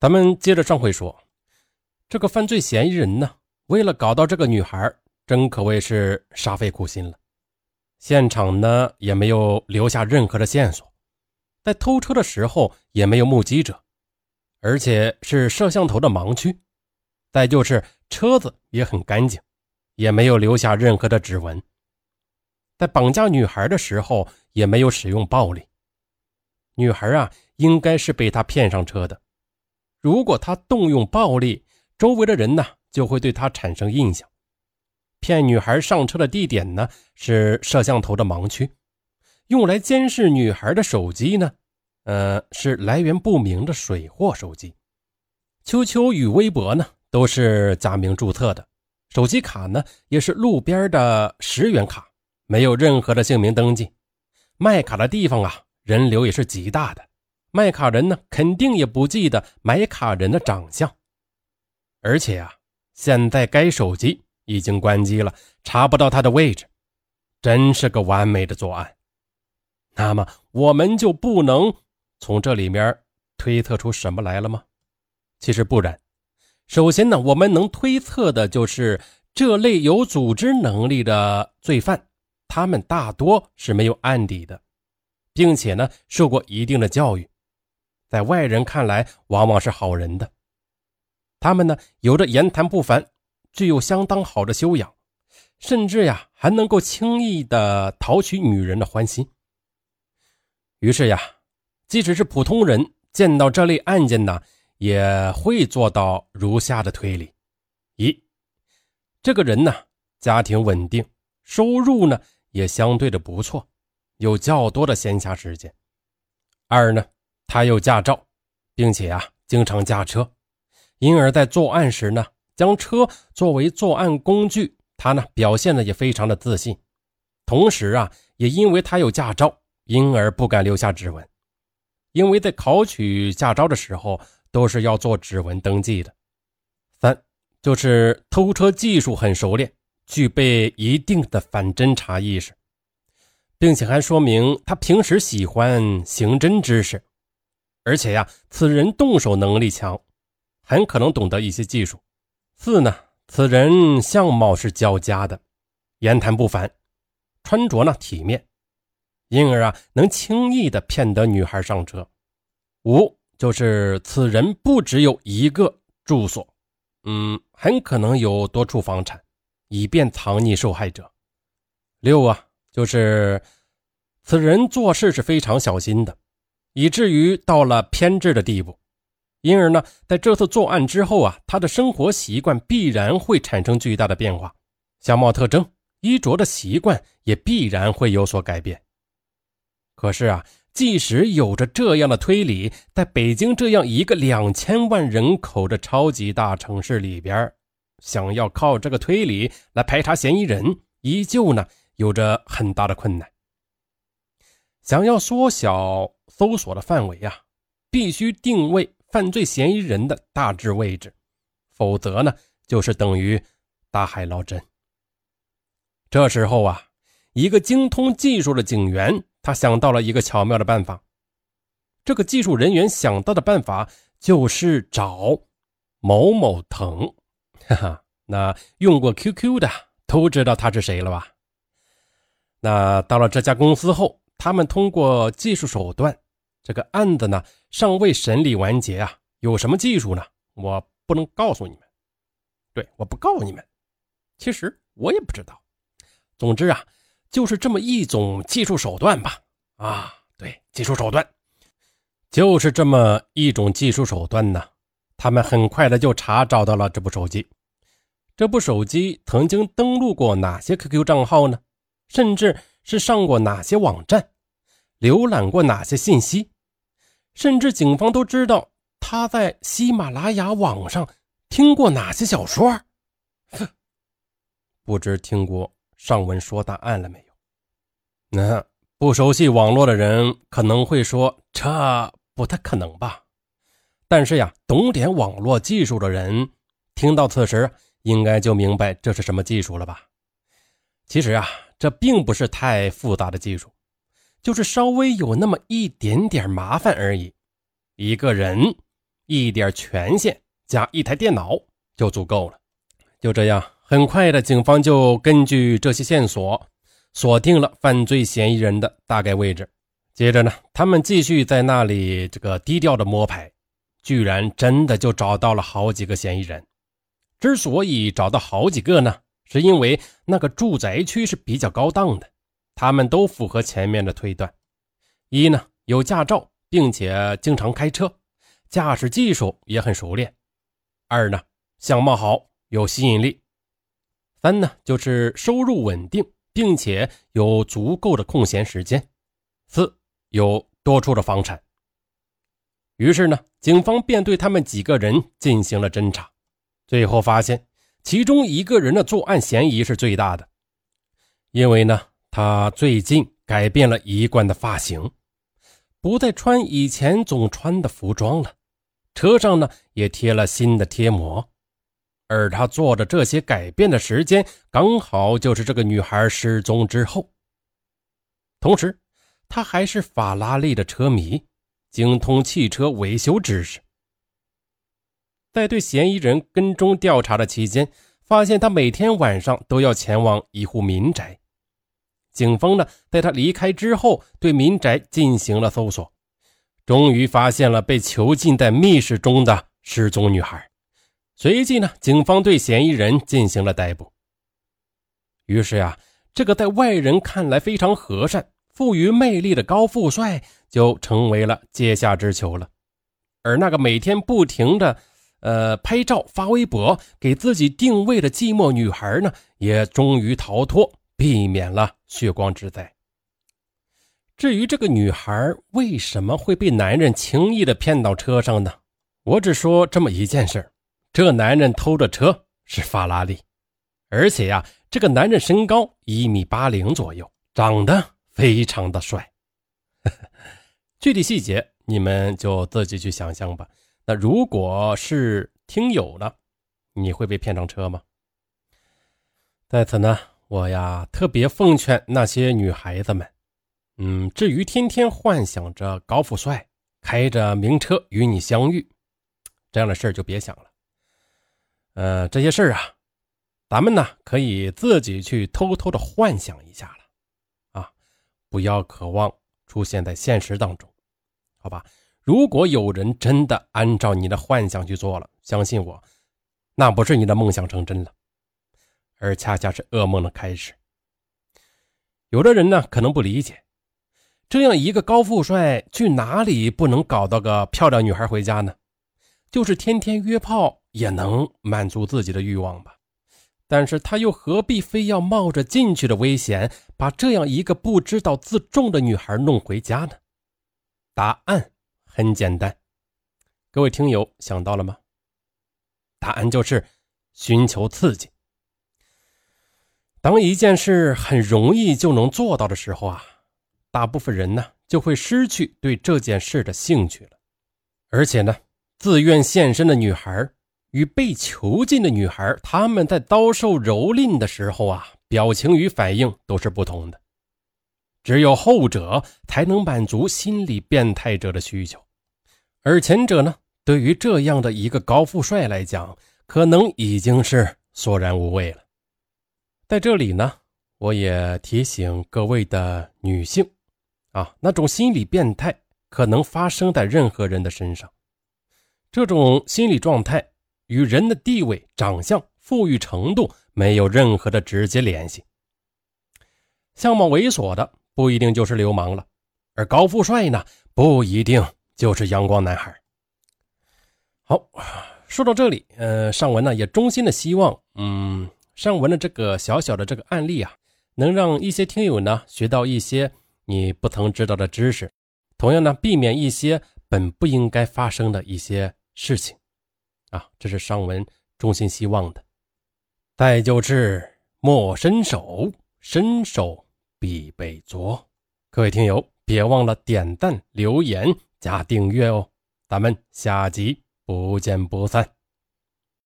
咱们接着上回说，这个犯罪嫌疑人呢，为了搞到这个女孩，真可谓是煞费苦心了。现场呢也没有留下任何的线索，在偷车的时候也没有目击者，而且是摄像头的盲区。再就是车子也很干净，也没有留下任何的指纹。在绑架女孩的时候也没有使用暴力，女孩啊应该是被他骗上车的。如果他动用暴力，周围的人呢就会对他产生印象。骗女孩上车的地点呢是摄像头的盲区，用来监视女孩的手机呢，呃是来源不明的水货手机。秋秋与微博呢都是假名注册的，手机卡呢也是路边的十元卡，没有任何的姓名登记。卖卡的地方啊人流也是极大的。卖卡人呢，肯定也不记得买卡人的长相，而且啊，现在该手机已经关机了，查不到他的位置，真是个完美的作案。那么，我们就不能从这里面推测出什么来了吗？其实不然。首先呢，我们能推测的就是这类有组织能力的罪犯，他们大多是没有案底的，并且呢，受过一定的教育。在外人看来，往往是好人的。他们呢，有着言谈不凡，具有相当好的修养，甚至呀，还能够轻易的讨取女人的欢心。于是呀，即使是普通人见到这类案件呢，也会做到如下的推理：一，这个人呢，家庭稳定，收入呢也相对的不错，有较多的闲暇时间；二呢。他有驾照，并且啊经常驾车，因而，在作案时呢，将车作为作案工具。他呢表现的也非常的自信，同时啊，也因为他有驾照，因而不敢留下指纹，因为在考取驾照的时候都是要做指纹登记的。三就是偷车技术很熟练，具备一定的反侦查意识，并且还说明他平时喜欢刑侦知识。而且呀，此人动手能力强，很可能懂得一些技术。四呢，此人相貌是较佳的，言谈不凡，穿着呢体面，因而啊能轻易的骗得女孩上车。五就是此人不只有一个住所，嗯，很可能有多处房产，以便藏匿受害者。六啊，就是此人做事是非常小心的。以至于到了偏执的地步，因而呢，在这次作案之后啊，他的生活习惯必然会产生巨大的变化，相貌特征、衣着的习惯也必然会有所改变。可是啊，即使有着这样的推理，在北京这样一个两千万人口的超级大城市里边，想要靠这个推理来排查嫌疑人，依旧呢有着很大的困难。想要缩小。搜索的范围啊，必须定位犯罪嫌疑人的大致位置，否则呢，就是等于大海捞针。这时候啊，一个精通技术的警员，他想到了一个巧妙的办法。这个技术人员想到的办法就是找某某腾，哈哈，那用过 QQ 的都知道他是谁了吧？那到了这家公司后。他们通过技术手段，这个案子呢尚未审理完结啊。有什么技术呢？我不能告诉你们。对，我不告诉你们。其实我也不知道。总之啊，就是这么一种技术手段吧。啊，对，技术手段，就是这么一种技术手段呢。他们很快的就查找到了这部手机。这部手机曾经登录过哪些 QQ 账号呢？甚至。是上过哪些网站，浏览过哪些信息，甚至警方都知道他在喜马拉雅网上听过哪些小说。哼，不知听过上文说答案了没有？那不熟悉网络的人可能会说这不太可能吧？但是呀，懂点网络技术的人听到此时应该就明白这是什么技术了吧？其实啊。这并不是太复杂的技术，就是稍微有那么一点点麻烦而已。一个人一点权限加一台电脑就足够了。就这样，很快的，警方就根据这些线索锁定了犯罪嫌疑人的大概位置。接着呢，他们继续在那里这个低调的摸排，居然真的就找到了好几个嫌疑人。之所以找到好几个呢，是因为那个住宅区是比较高档的，他们都符合前面的推断：一呢有驾照，并且经常开车，驾驶技术也很熟练；二呢相貌好，有吸引力；三呢就是收入稳定，并且有足够的空闲时间；四。有多处的房产，于是呢，警方便对他们几个人进行了侦查，最后发现其中一个人的作案嫌疑是最大的，因为呢，他最近改变了一贯的发型，不再穿以前总穿的服装了，车上呢也贴了新的贴膜，而他做的这些改变的时间刚好就是这个女孩失踪之后，同时。他还是法拉利的车迷，精通汽车维修知识。在对嫌疑人跟踪调查的期间，发现他每天晚上都要前往一户民宅。警方呢，在他离开之后，对民宅进行了搜索，终于发现了被囚禁在密室中的失踪女孩。随即呢，警方对嫌疑人进行了逮捕。于是呀，这个在外人看来非常和善。富于魅力的高富帅就成为了阶下之囚了，而那个每天不停的，呃，拍照发微博给自己定位的寂寞女孩呢，也终于逃脱，避免了血光之灾。至于这个女孩为什么会被男人轻易的骗到车上呢？我只说这么一件事这男人偷的车是法拉利，而且呀，这个男人身高一米八零左右，长得。非常的帅，具体细节你们就自己去想象吧。那如果是听友呢，你会被骗上车吗？在此呢，我呀特别奉劝那些女孩子们，嗯，至于天天幻想着高富帅开着名车与你相遇这样的事儿，就别想了。呃，这些事儿啊，咱们呢可以自己去偷偷的幻想一下了啊。不要渴望出现在现实当中，好吧？如果有人真的按照你的幻想去做了，相信我，那不是你的梦想成真了，而恰恰是噩梦的开始。有的人呢，可能不理解，这样一个高富帅去哪里不能搞到个漂亮女孩回家呢？就是天天约炮也能满足自己的欲望吧？但是他又何必非要冒着进去的危险，把这样一个不知道自重的女孩弄回家呢？答案很简单，各位听友想到了吗？答案就是寻求刺激。当一件事很容易就能做到的时候啊，大部分人呢就会失去对这件事的兴趣了。而且呢，自愿献身的女孩。与被囚禁的女孩，他们在遭受蹂躏的时候啊，表情与反应都是不同的。只有后者才能满足心理变态者的需求，而前者呢，对于这样的一个高富帅来讲，可能已经是索然无味了。在这里呢，我也提醒各位的女性啊，那种心理变态可能发生在任何人的身上，这种心理状态。与人的地位、长相、富裕程度没有任何的直接联系。相貌猥琐的不一定就是流氓了，而高富帅呢，不一定就是阳光男孩。好，说到这里，呃，尚文呢也衷心的希望，嗯，尚文的这个小小的这个案例啊，能让一些听友呢学到一些你不曾知道的知识，同样呢，避免一些本不应该发生的一些事情。啊，这是上文衷心希望的。再就是莫伸手，伸手必被捉。各位听友，别忘了点赞、留言、加订阅哦。咱们下集不见不散。